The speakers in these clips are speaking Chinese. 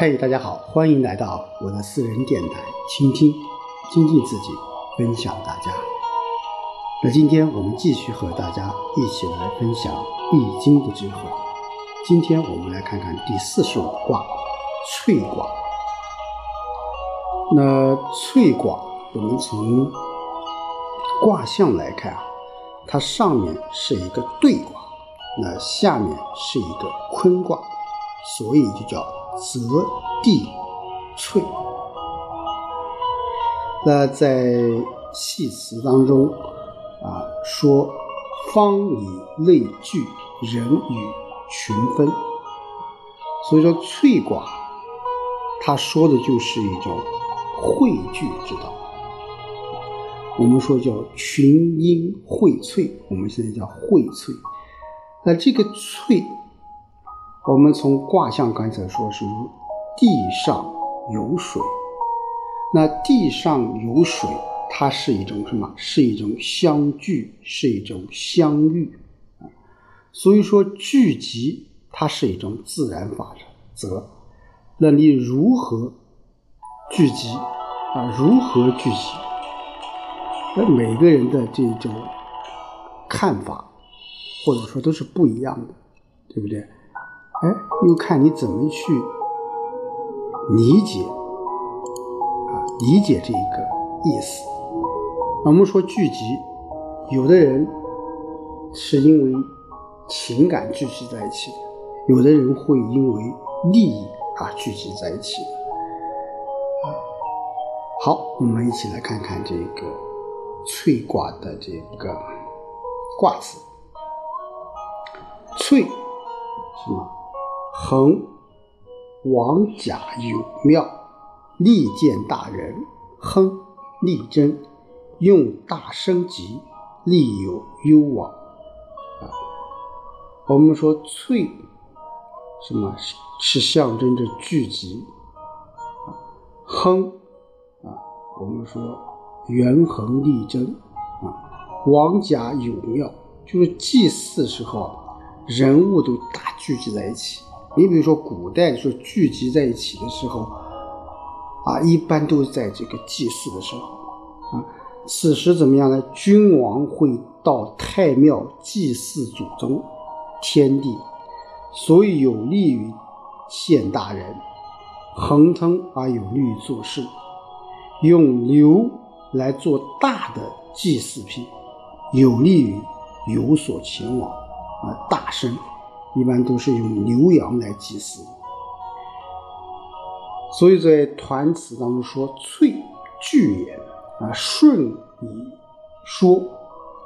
嘿，大家好，欢迎来到我的私人电台，倾听、精进自己，分享大家。那今天我们继续和大家一起来分享《易经》的智慧。今天我们来看看第四十五卦——萃卦。那萃卦，我们从卦象来看啊，它上面是一个兑卦，那下面是一个坤卦，所以就叫泽地萃。那在系辞当中啊说，方以类聚，人与群分。所以说萃卦，它说的就是一种汇聚之道。我们说叫群英荟萃，我们现在叫荟萃。那这个萃，我们从卦象刚才说是地上有水，那地上有水，它是一种什么？是一种相聚，是一种相遇。所以说聚集，它是一种自然法则。那你如何聚集啊？如何聚集？那每个人的这种看法，或者说都是不一样的，对不对？哎，又看你怎么去理解啊，理解这一个意思。我们说聚集，有的人是因为情感聚集在一起，有的人会因为利益啊聚集在一起的。好，我们一起来看看这个。萃卦的这个卦字，萃什么？恒王甲有庙，利见大人，亨利贞，用大生吉，利有攸往。啊，我们说萃什么是象征着聚集？啊亨啊，我们说。元恒利贞啊，王甲有庙，就是祭祀时候，人物都大聚集在一起。你比如说古代说聚集在一起的时候，啊，一般都是在这个祭祀的时候啊。此时怎么样呢？君王会到太庙祭祀祖宗、天地，所以有利于献大人，亨通而有利于做事，用牛。来做大的祭祀品，有利于有所前往啊。大生一般都是用牛羊来祭祀，所以在团词当中说“萃聚也”啊，顺以说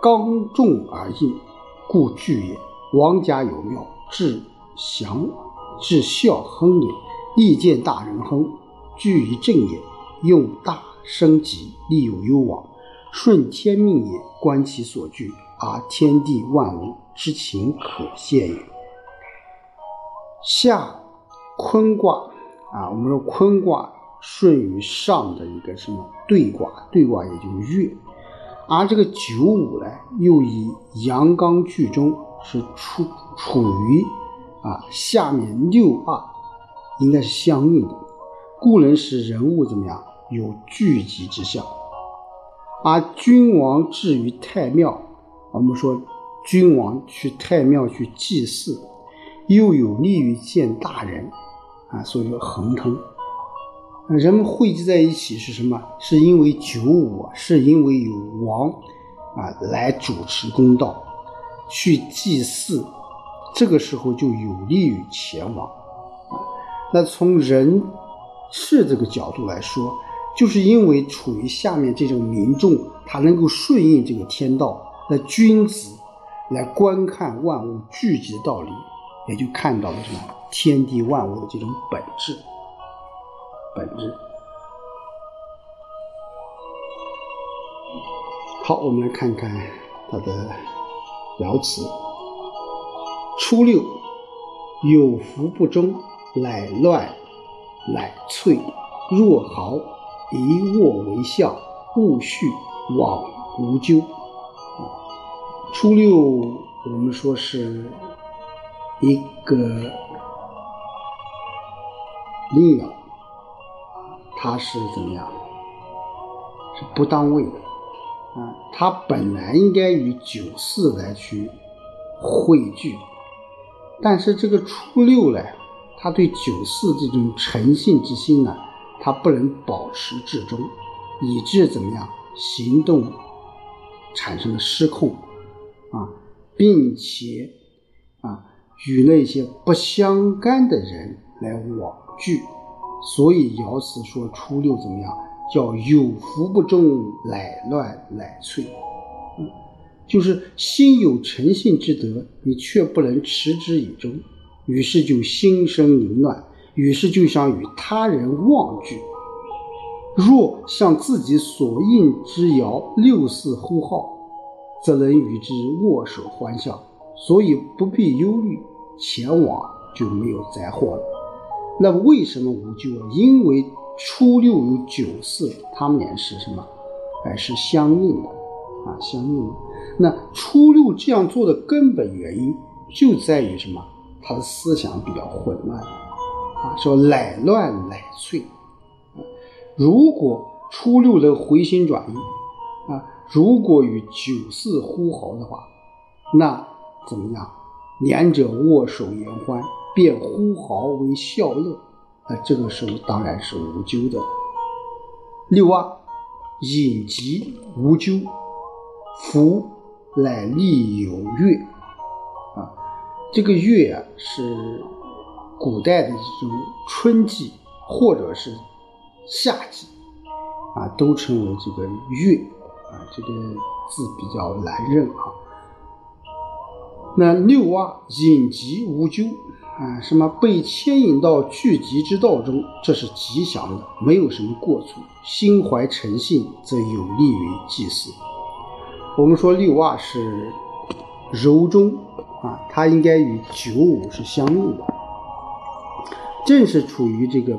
刚重而应，故聚也。王家有庙，至祥至孝亨也，利见大人亨，聚于正也，用大。生吉，利有攸往，顺天命也。观其所聚，而天地万物之情可现也。下坤卦啊，我们说坤卦顺于上的一个什么兑卦？兑卦也就是月。而这个九五呢，又以阳刚居中，是处处于啊下面六二，应该是相应的，故能使人物怎么样？有聚集之象，而君王至于太庙，我们说君王去太庙去祭祀，又有利于见大人啊，所以说亨通。人们汇集在一起是什么？是因为九五，是因为有王啊来主持公道，去祭祀，这个时候就有利于前往。那从人事这个角度来说。就是因为处于下面这种民众，他能够顺应这个天道，那君子来观看万物聚集的道理，也就看到了什么天地万物的这种本质。本质。好，我们来看看它的爻辞：初六，有福不争，乃乱，乃萃，若毫。一卧为相，勿续往无咎。初六，我们说是一个阴爻，它是怎么样？是不当位的啊，它本来应该与九四来去汇聚，但是这个初六呢，他对九四这种诚信之心呢，他不能保持至终，以致怎么样，行动产生了失控啊，并且啊，与那些不相干的人来往聚，所以爻辞说初六怎么样？叫有福不终，乃乱乃脆。嗯，就是心有诚信之德，你却不能持之以终，于是就心生凌乱，于是就想与他人忘聚。若向自己所应之爻六四呼号，则能与之握手欢笑，所以不必忧虑，前往就没有灾祸了。那为什么无咎啊？因为。初六有九四，他们俩是什么？哎，是相应的啊，相应的。那初六这样做的根本原因就在于什么？他的思想比较混乱啊，说乃乱乃脆。如果初六能回心转意啊，如果与九四呼号的话，那怎么样？两者握手言欢，便呼号为笑乐。那这个时候当然是无咎的。六二，隐疾无咎，福乃利有月。啊，这个月啊是古代的这种春季或者是夏季，啊都称为这个月。啊，这个字比较难认啊。那六二隐疾无咎。啊，什么被牵引到聚集之道中，这是吉祥的，没有什么过错。心怀诚信，则有利于祭祀。我们说六二是柔中啊，它应该与九五是相应的，正是处于这个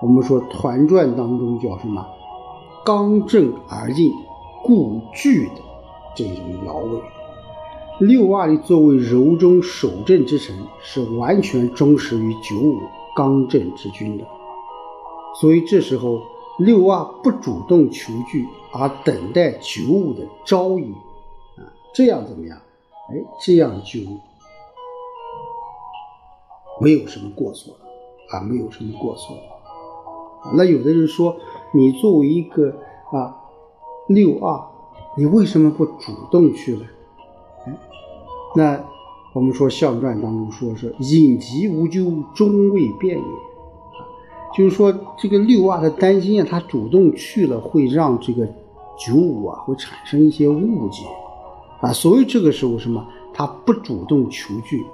我们说团转当中叫什么刚正而硬、固聚的这种爻位。六二的作为柔中守正之神，是完全忠实于九五刚正之君的。所以这时候六二不主动求聚，而等待九五的招引，啊，这样怎么样？哎，这样就没有什么过错了啊，没有什么过错了。那有的人说，你作为一个啊六二，你为什么不主动去呢？那我们说象传当中说是隐疾无咎，终未变也，就是说这个六啊，他担心啊，他主动去了会让这个九五啊会产生一些误解啊，所以这个时候什么，他不主动求聚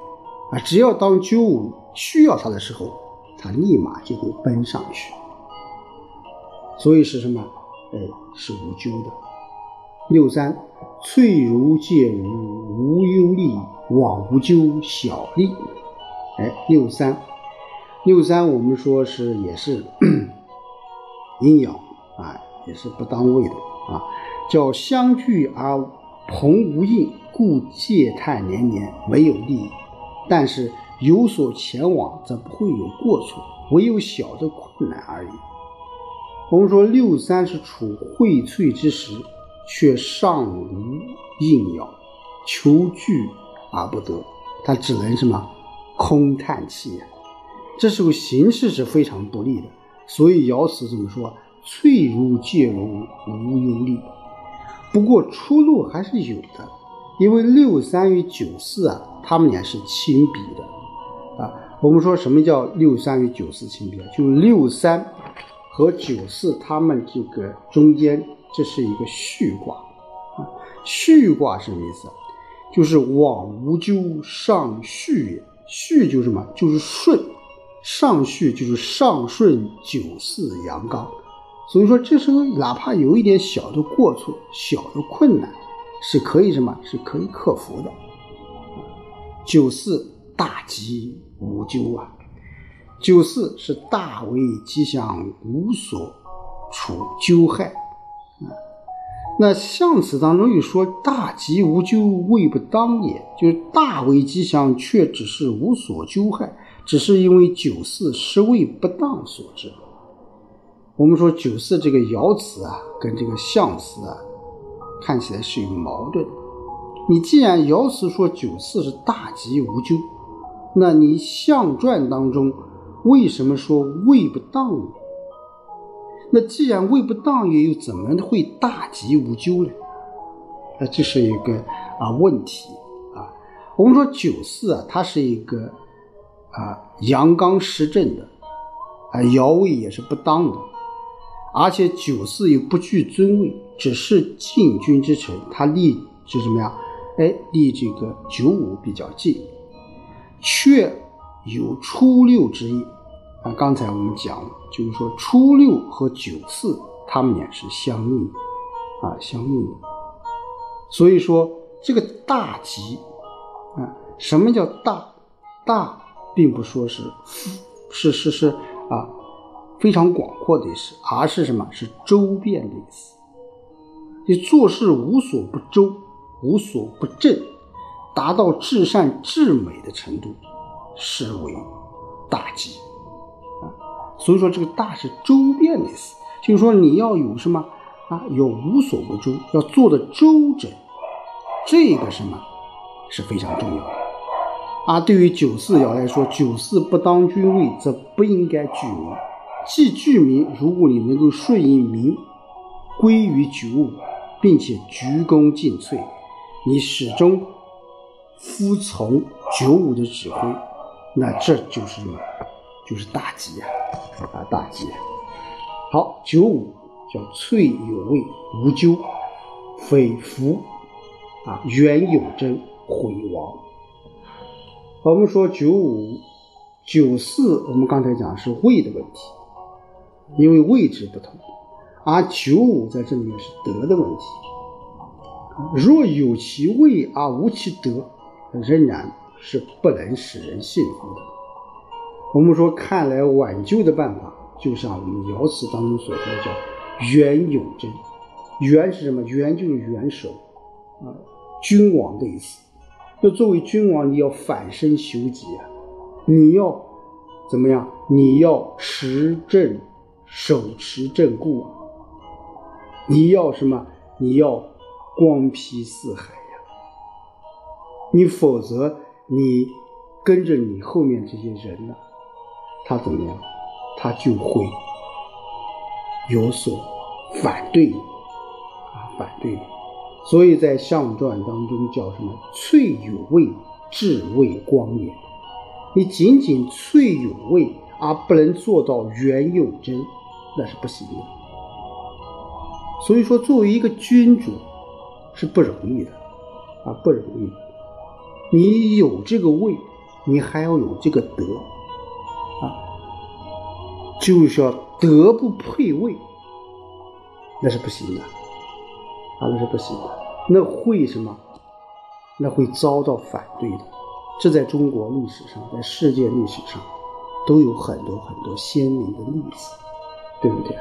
啊，只要当九五需要他的时候，他立马就会奔上去，所以是什么？哎，是无咎的。六三。翠如介如无忧利，往无咎小利。哎，六三，六三，我们说是也是阴爻啊，也是不当位的啊。叫相聚而朋无应，故嗟叹连连，没有利益。但是有所前往，则不会有过错，唯有小的困难而已。我们说六三是处荟萃之时。却尚无应爻，求聚而不得，他只能什么空叹气呀？这时候形势是非常不利的，所以爻辞怎么说？翠如介如无忧利。不过出路还是有的，因为六三与九四啊，他们俩是亲笔的啊。我们说什么叫六三与九四亲笔？就六三和九四他们这个中间。这是一个序卦啊，序卦什么意思？就是往无咎，上序也。序就是什么？就是顺，上序就是上顺九四阳刚。所以说，这时候哪怕有一点小的过错、小的困难，是可以什么？是可以克服的。九四大吉无咎啊！九四是大为吉祥，无所处咎害。那象辞当中又说“大吉无咎，未不当也”，就是大为吉祥，却只是无所咎害。只是因为九四失位不当所致。我们说九四这个爻辞啊，跟这个象辞啊，看起来是有矛盾。你既然爻辞说九四是大吉无咎，那你象传当中为什么说位不当呢？那既然位不当，也又怎么会大吉无咎呢？那这是一个啊问题啊。我们说九四啊，它是一个啊阳刚实正的啊爻位也是不当的，而且九四又不具尊位，只是禁军之臣，他立就什么呀？哎，离这个九五比较近，却有初六之意。啊，刚才我们讲，就是说初六和九四，他们俩是相应，啊，相应的。所以说这个大吉，啊，什么叫大？大并不说是是是是啊，非常广阔的意思，而是什么？是周遍的意思。你做事无所不周，无所不正，达到至善至美的程度，是为大吉。所以说，这个大是周遍的意思，就是说你要有什么啊？有无所不周，要做的周整，这个什么是非常重要的。啊，对于九四爻来说，九四不当君位，则不应该居民。既居民，如果你能够顺应民，归于九五，并且鞠躬尽瘁，你始终服从九五的指挥，那这就是什么？就是大吉呀，啊大吉！好，九五叫翠有味无咎，匪福啊，原有真毁亡。我们说九五、九四，我们刚才讲是位的问题，因为位置不同，而九五在这里面是德的问题。若有其位而无其德，仍然是不能使人信服的。我们说，看来挽救的办法，就像我们爻辞当中所说的，叫“元有贞”。元是什么？元就是元首啊，君王的意思。那作为君王，你要反身修己啊，你要怎么样？你要持正，手持正固啊。你要什么？你要光披四海呀。你否则，你跟着你后面这些人呢？他怎么样？他就会有所反对啊，反对。所以在象传当中叫什么？翠有位，志为光也。你仅仅翠有味，而不能做到元有真，那是不行的。所以说，作为一个君主是不容易的啊，不容易。你有这个位，你还要有这个德。就是要德不配位，那是不行的，啊，那是不行的，那会什么？那会遭到反对的。这在中国历史上，在世界历史上，都有很多很多鲜明的例子，对不对？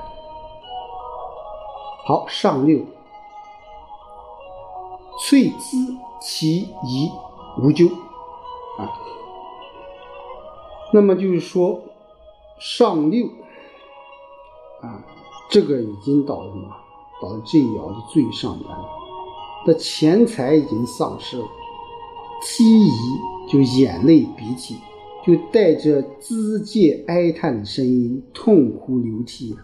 好，上六，翠姿其仪无咎，啊，那么就是说。上六啊，这个已经到了什么？到了这一爻的最上端，的钱财已经丧失了，涕遗就眼泪鼻涕，就带着资戒哀叹的声音，痛哭流涕，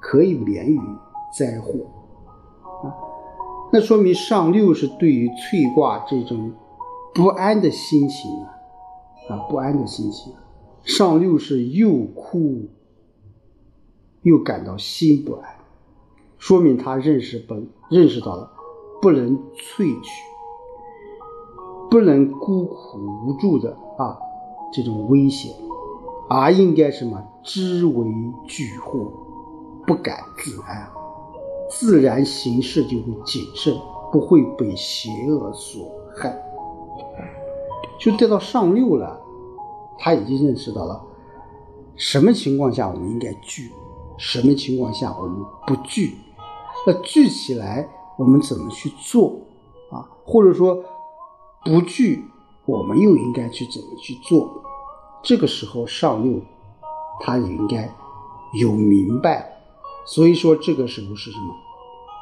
可以免于灾祸啊。那说明上六是对于翠卦这种不安的心情啊，啊不安的心情。上六是又哭又感到心不安，说明他认识不认识到了不能萃取，不能孤苦无助的啊这种危险，而应该什么知为惧祸，不敢自安，自然行事就会谨慎，不会被邪恶所害，就带到上六了。他已经认识到了什么情况下我们应该聚，什么情况下我们不聚。那聚起来我们怎么去做啊？或者说不聚，我们又应该去怎么去做？这个时候上六，他也应该有明白，所以说这个时候是什么？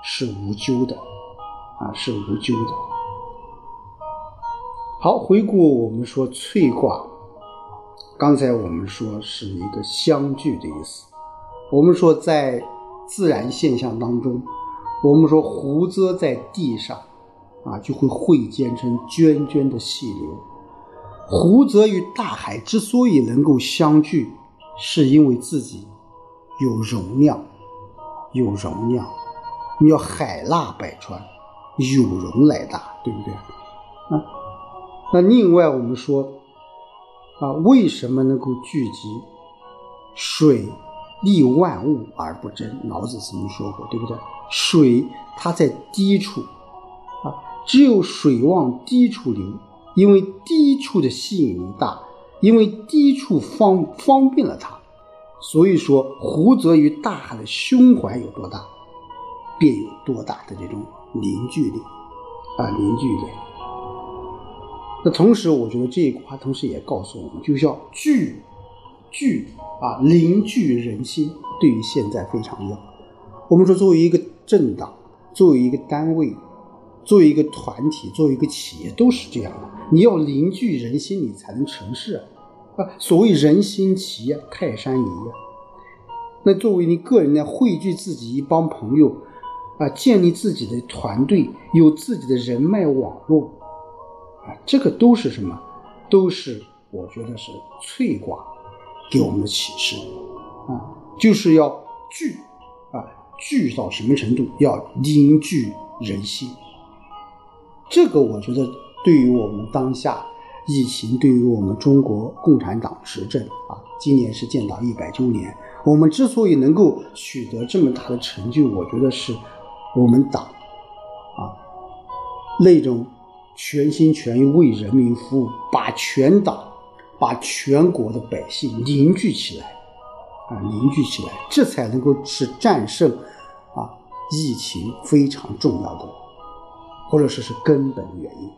是无咎的，啊，是无咎的。好，回顾我们说翠卦，刚才我们说是一个相聚的意思。我们说在自然现象当中，我们说湖泽在地上，啊，就会汇建成涓涓的细流。湖泽与大海之所以能够相聚，是因为自己有容量，有容量。你要海纳百川，有容乃大，对不对？啊？那另外我们说，啊，为什么能够聚集水利万物而不争？老子曾经说过，对不对？水它在低处，啊，只有水往低处流，因为低处的吸引力大，因为低处方方便了它，所以说湖泽与大海的胸怀有多大，便有多大的这种凝聚力，啊，凝聚力。那同时，我觉得这一块同时也告诉我们，就叫聚，聚啊，凝聚人心，对于现在非常要。我们说，作为一个政党，作为一个单位，作为一个团体，作为一个企业，都是这样的。你要凝聚人心，你才能成事啊。所谓人心齐，泰山移呀。那作为你个人呢，汇聚自己一帮朋友啊，建立自己的团队，有自己的人脉网络。啊，这个都是什么？都是我觉得是翠卦给我们的启示啊，就是要聚啊，聚到什么程度？要凝聚人心。这个我觉得对于我们当下疫情，对于我们中国共产党执政啊，今年是建党一百周年，我们之所以能够取得这么大的成就，我觉得是我们党啊那种。全心全意为人民服务，把全党、把全国的百姓凝聚起来，啊，凝聚起来，这才能够是战胜啊疫情非常重要的，或者说是根本原因。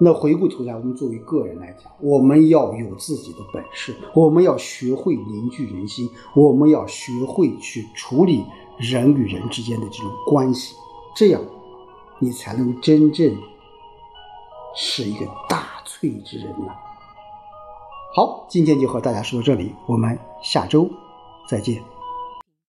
那回过头来，我们作为个人来讲，我们要有自己的本事，我们要学会凝聚人心，我们要学会去处理人与人之间的这种关系，这样你才能真正。是一个大翠之人呐。好，今天就和大家说到这里，我们下周再见。